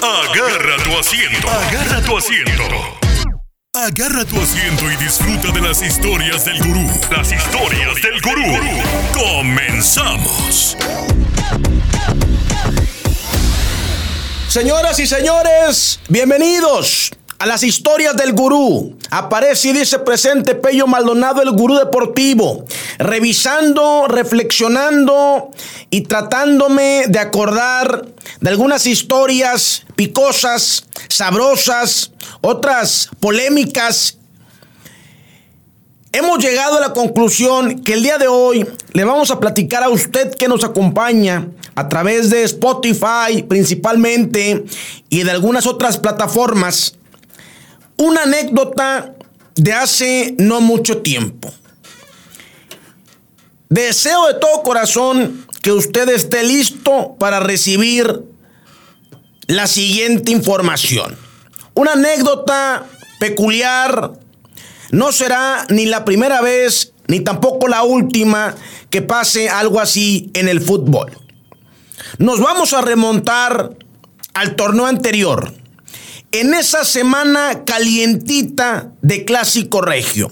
Agarra tu asiento. Agarra tu asiento. Agarra tu asiento y disfruta de las historias del gurú. Las historias del gurú. Comenzamos. Señoras y señores, bienvenidos a las historias del gurú. Aparece y dice presente Pello Maldonado, el gurú deportivo, revisando, reflexionando y tratándome de acordar de algunas historias picosas, sabrosas, otras polémicas. Hemos llegado a la conclusión que el día de hoy le vamos a platicar a usted que nos acompaña a través de Spotify principalmente y de algunas otras plataformas una anécdota de hace no mucho tiempo. Deseo de todo corazón que usted esté listo para recibir la siguiente información. Una anécdota peculiar. No será ni la primera vez ni tampoco la última que pase algo así en el fútbol. Nos vamos a remontar al torneo anterior, en esa semana calientita de Clásico Regio.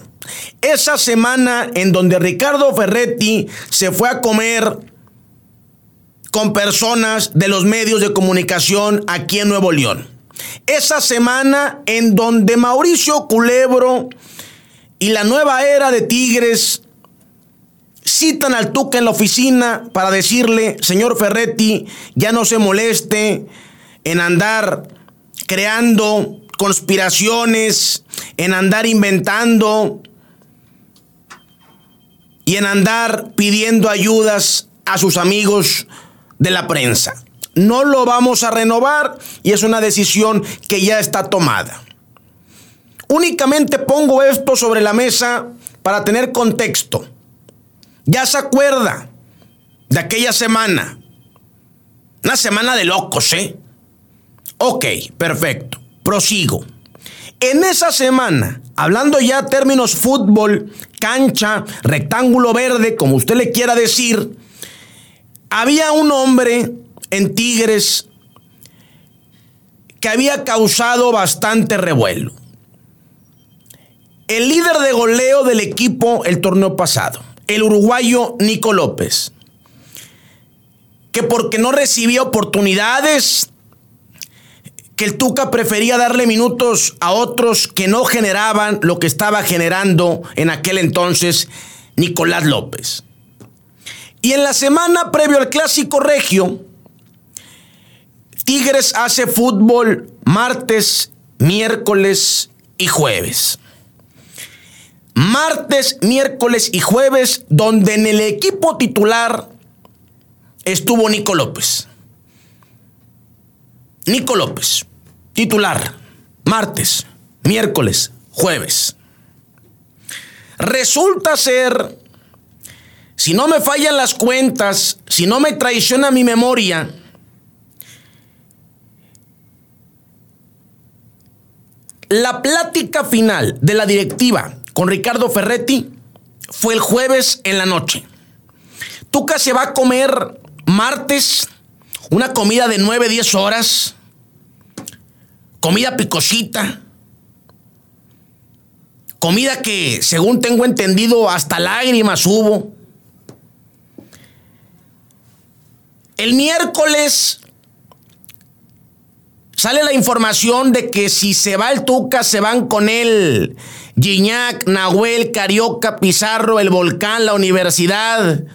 Esa semana en donde Ricardo Ferretti se fue a comer con personas de los medios de comunicación aquí en Nuevo León. Esa semana en donde Mauricio Culebro y la nueva era de Tigres citan al Tuca en la oficina para decirle, señor Ferretti, ya no se moleste en andar creando conspiraciones, en andar inventando y en andar pidiendo ayudas a sus amigos de la prensa. No lo vamos a renovar y es una decisión que ya está tomada. Únicamente pongo esto sobre la mesa para tener contexto. Ya se acuerda de aquella semana. Una semana de locos, ¿eh? Ok, perfecto. Prosigo. En esa semana, hablando ya términos fútbol, cancha, rectángulo verde, como usted le quiera decir, había un hombre en Tigres que había causado bastante revuelo. El líder de goleo del equipo el torneo pasado, el uruguayo Nico López, que porque no recibía oportunidades, que el Tuca prefería darle minutos a otros que no generaban lo que estaba generando en aquel entonces Nicolás López. Y en la semana previo al clásico regio, Tigres hace fútbol martes, miércoles y jueves. Martes, miércoles y jueves, donde en el equipo titular estuvo Nico López. Nico López, titular, martes, miércoles, jueves. Resulta ser, si no me fallan las cuentas, si no me traiciona mi memoria, la plática final de la directiva con Ricardo Ferretti fue el jueves en la noche. Tuca se va a comer martes una comida de 9, 10 horas comida picosita, comida que según tengo entendido hasta lágrimas hubo. El miércoles sale la información de que si se va el Tuca, se van con él Gignac, Nahuel, Carioca, Pizarro, el Volcán, la universidad,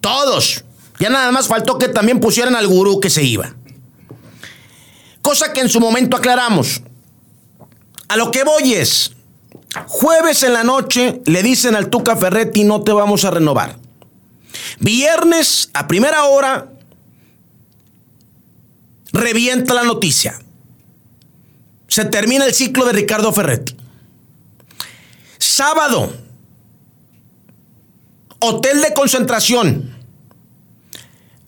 todos. Ya nada más faltó que también pusieran al gurú que se iba. Cosa que en su momento aclaramos. A lo que voy es, jueves en la noche le dicen al Tuca Ferretti no te vamos a renovar. Viernes a primera hora revienta la noticia. Se termina el ciclo de Ricardo Ferretti. Sábado, hotel de concentración.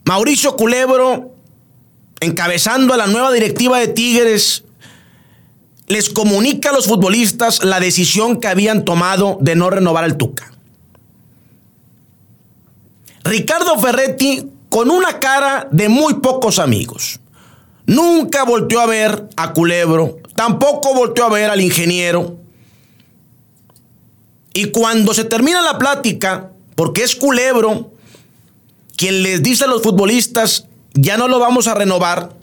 Mauricio Culebro encabezando a la nueva directiva de Tigres, les comunica a los futbolistas la decisión que habían tomado de no renovar al Tuca. Ricardo Ferretti con una cara de muy pocos amigos. nunca volteó a ver a Culebro, tampoco volteó a ver al ingeniero. Y cuando se termina la plática, porque es Culebro quien les dice a los futbolistas, ya no lo vamos a renovar,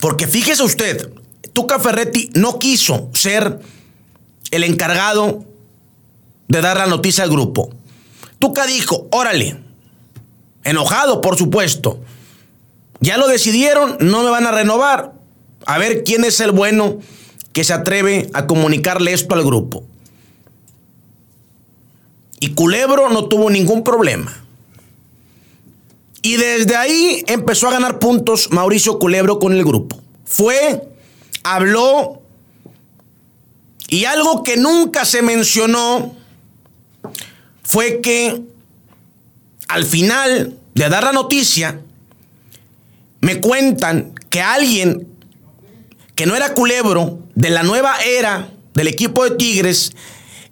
porque fíjese usted, Tuca Ferretti no quiso ser el encargado de dar la noticia al grupo. Tuca dijo, órale, enojado por supuesto, ya lo decidieron, no me van a renovar. A ver quién es el bueno que se atreve a comunicarle esto al grupo. Y Culebro no tuvo ningún problema. Y desde ahí empezó a ganar puntos Mauricio Culebro con el grupo. Fue, habló, y algo que nunca se mencionó fue que al final de dar la noticia, me cuentan que alguien que no era culebro de la nueva era del equipo de Tigres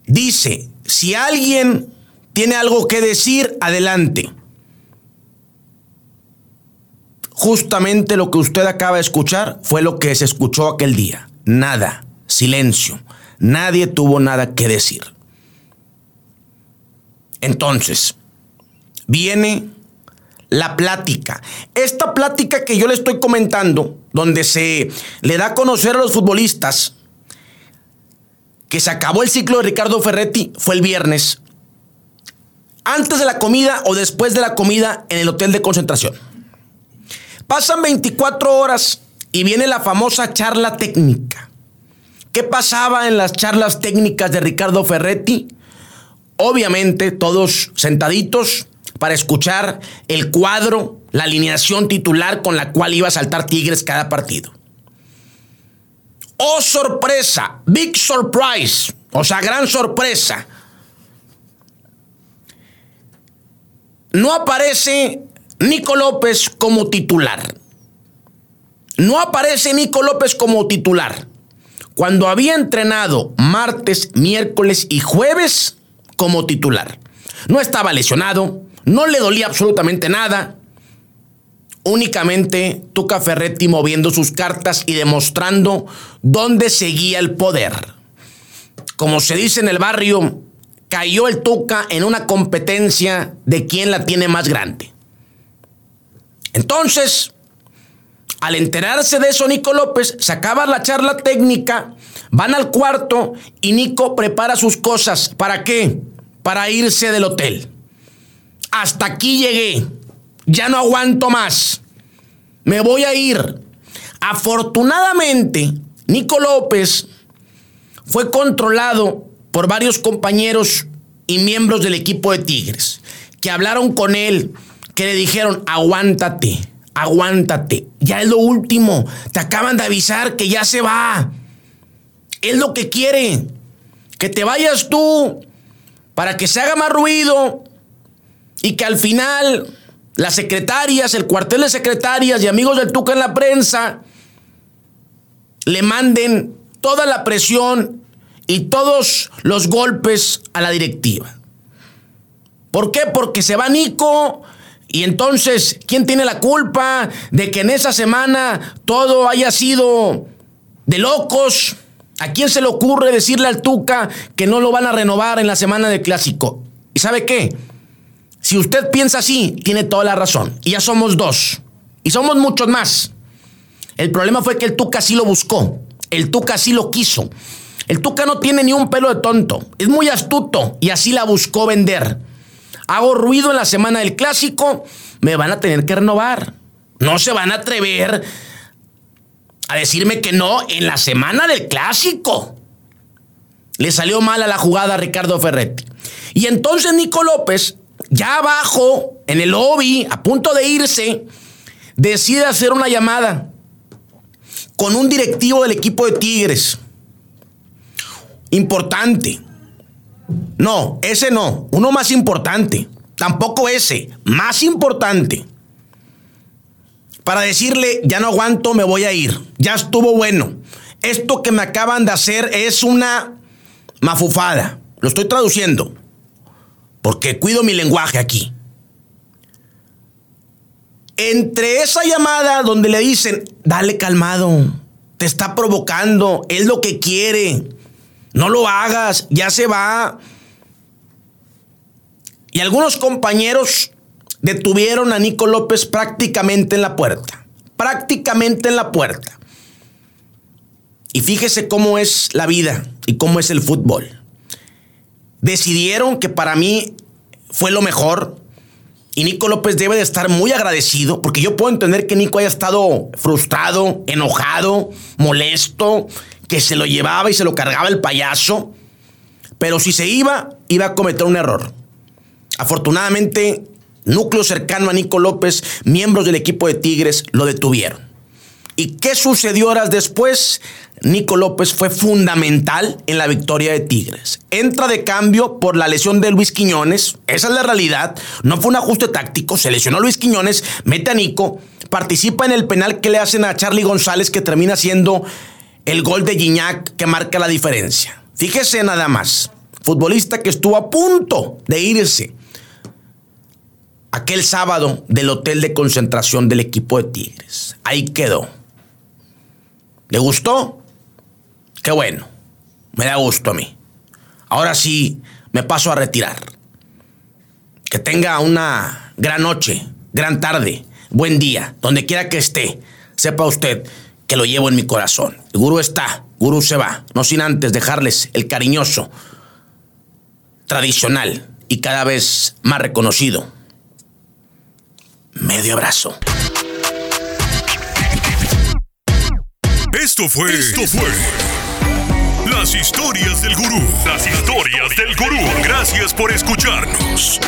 dice, si alguien tiene algo que decir, adelante. Justamente lo que usted acaba de escuchar fue lo que se escuchó aquel día. Nada, silencio. Nadie tuvo nada que decir. Entonces, viene la plática. Esta plática que yo le estoy comentando, donde se le da a conocer a los futbolistas que se acabó el ciclo de Ricardo Ferretti, fue el viernes, antes de la comida o después de la comida en el hotel de concentración. Pasan 24 horas y viene la famosa charla técnica. ¿Qué pasaba en las charlas técnicas de Ricardo Ferretti? Obviamente todos sentaditos para escuchar el cuadro, la alineación titular con la cual iba a saltar Tigres cada partido. Oh sorpresa, big surprise, o sea, gran sorpresa. No aparece Nico López como titular. No aparece Nico López como titular. Cuando había entrenado martes, miércoles y jueves como titular. No estaba lesionado, no le dolía absolutamente nada. Únicamente Tuca Ferretti moviendo sus cartas y demostrando dónde seguía el poder. Como se dice en el barrio, cayó el Tuca en una competencia de quién la tiene más grande. Entonces, al enterarse de eso, Nico López se acaba la charla técnica, van al cuarto y Nico prepara sus cosas. ¿Para qué? Para irse del hotel hasta aquí llegué, ya no aguanto más, me voy a ir. Afortunadamente, Nico López fue controlado por varios compañeros y miembros del equipo de Tigres, que hablaron con él, que le dijeron, aguántate, aguántate, ya es lo último, te acaban de avisar que ya se va. Es lo que quiere, que te vayas tú para que se haga más ruido y que al final las secretarias, el cuartel de secretarias y amigos del Tuca en la prensa le manden toda la presión y todos los golpes a la directiva. ¿Por qué? Porque se va Nico y entonces, ¿quién tiene la culpa de que en esa semana todo haya sido de locos? ¿A quién se le ocurre decirle al Tuca que no lo van a renovar en la semana del clásico? ¿Y sabe qué? Si usted piensa así, tiene toda la razón. Y ya somos dos. Y somos muchos más. El problema fue que el Tuca sí lo buscó. El Tuca sí lo quiso. El Tuca no tiene ni un pelo de tonto. Es muy astuto y así la buscó vender. Hago ruido en la semana del clásico, me van a tener que renovar. No se van a atrever a decirme que no en la semana del clásico. Le salió mal a la jugada a Ricardo Ferretti. Y entonces Nico López ya abajo, en el lobby, a punto de irse, decide hacer una llamada con un directivo del equipo de Tigres. Importante. No, ese no. Uno más importante. Tampoco ese. Más importante. Para decirle, ya no aguanto, me voy a ir. Ya estuvo bueno. Esto que me acaban de hacer es una mafufada. Lo estoy traduciendo porque cuido mi lenguaje aquí. entre esa llamada donde le dicen, dale calmado, te está provocando, es lo que quiere, no lo hagas, ya se va. Y algunos compañeros detuvieron a Nico López prácticamente en la puerta, prácticamente en la puerta. Y fíjese cómo es la vida y cómo es el fútbol. Decidieron que para mí fue lo mejor. Y Nico López debe de estar muy agradecido, porque yo puedo entender que Nico haya estado frustrado, enojado, molesto, que se lo llevaba y se lo cargaba el payaso. Pero si se iba, iba a cometer un error. Afortunadamente, núcleo cercano a Nico López, miembros del equipo de Tigres, lo detuvieron. ¿Y qué sucedió horas después? Nico López fue fundamental en la victoria de Tigres. Entra de cambio por la lesión de Luis Quiñones. Esa es la realidad. No fue un ajuste táctico. Se lesionó Luis Quiñones, mete a Nico, participa en el penal que le hacen a Charlie González, que termina siendo el gol de Gignac que marca la diferencia. Fíjese nada más. Futbolista que estuvo a punto de irse aquel sábado del hotel de concentración del equipo de Tigres. Ahí quedó. ¿Le gustó? Qué bueno. Me da gusto a mí. Ahora sí, me paso a retirar. Que tenga una gran noche, gran tarde, buen día, donde quiera que esté. Sepa usted que lo llevo en mi corazón. El gurú está, gurú se va. No sin antes dejarles el cariñoso, tradicional y cada vez más reconocido. Medio abrazo. Esto fue. Esto fue. Las historias del gurú. Las historias del gurú. Gracias por escucharnos.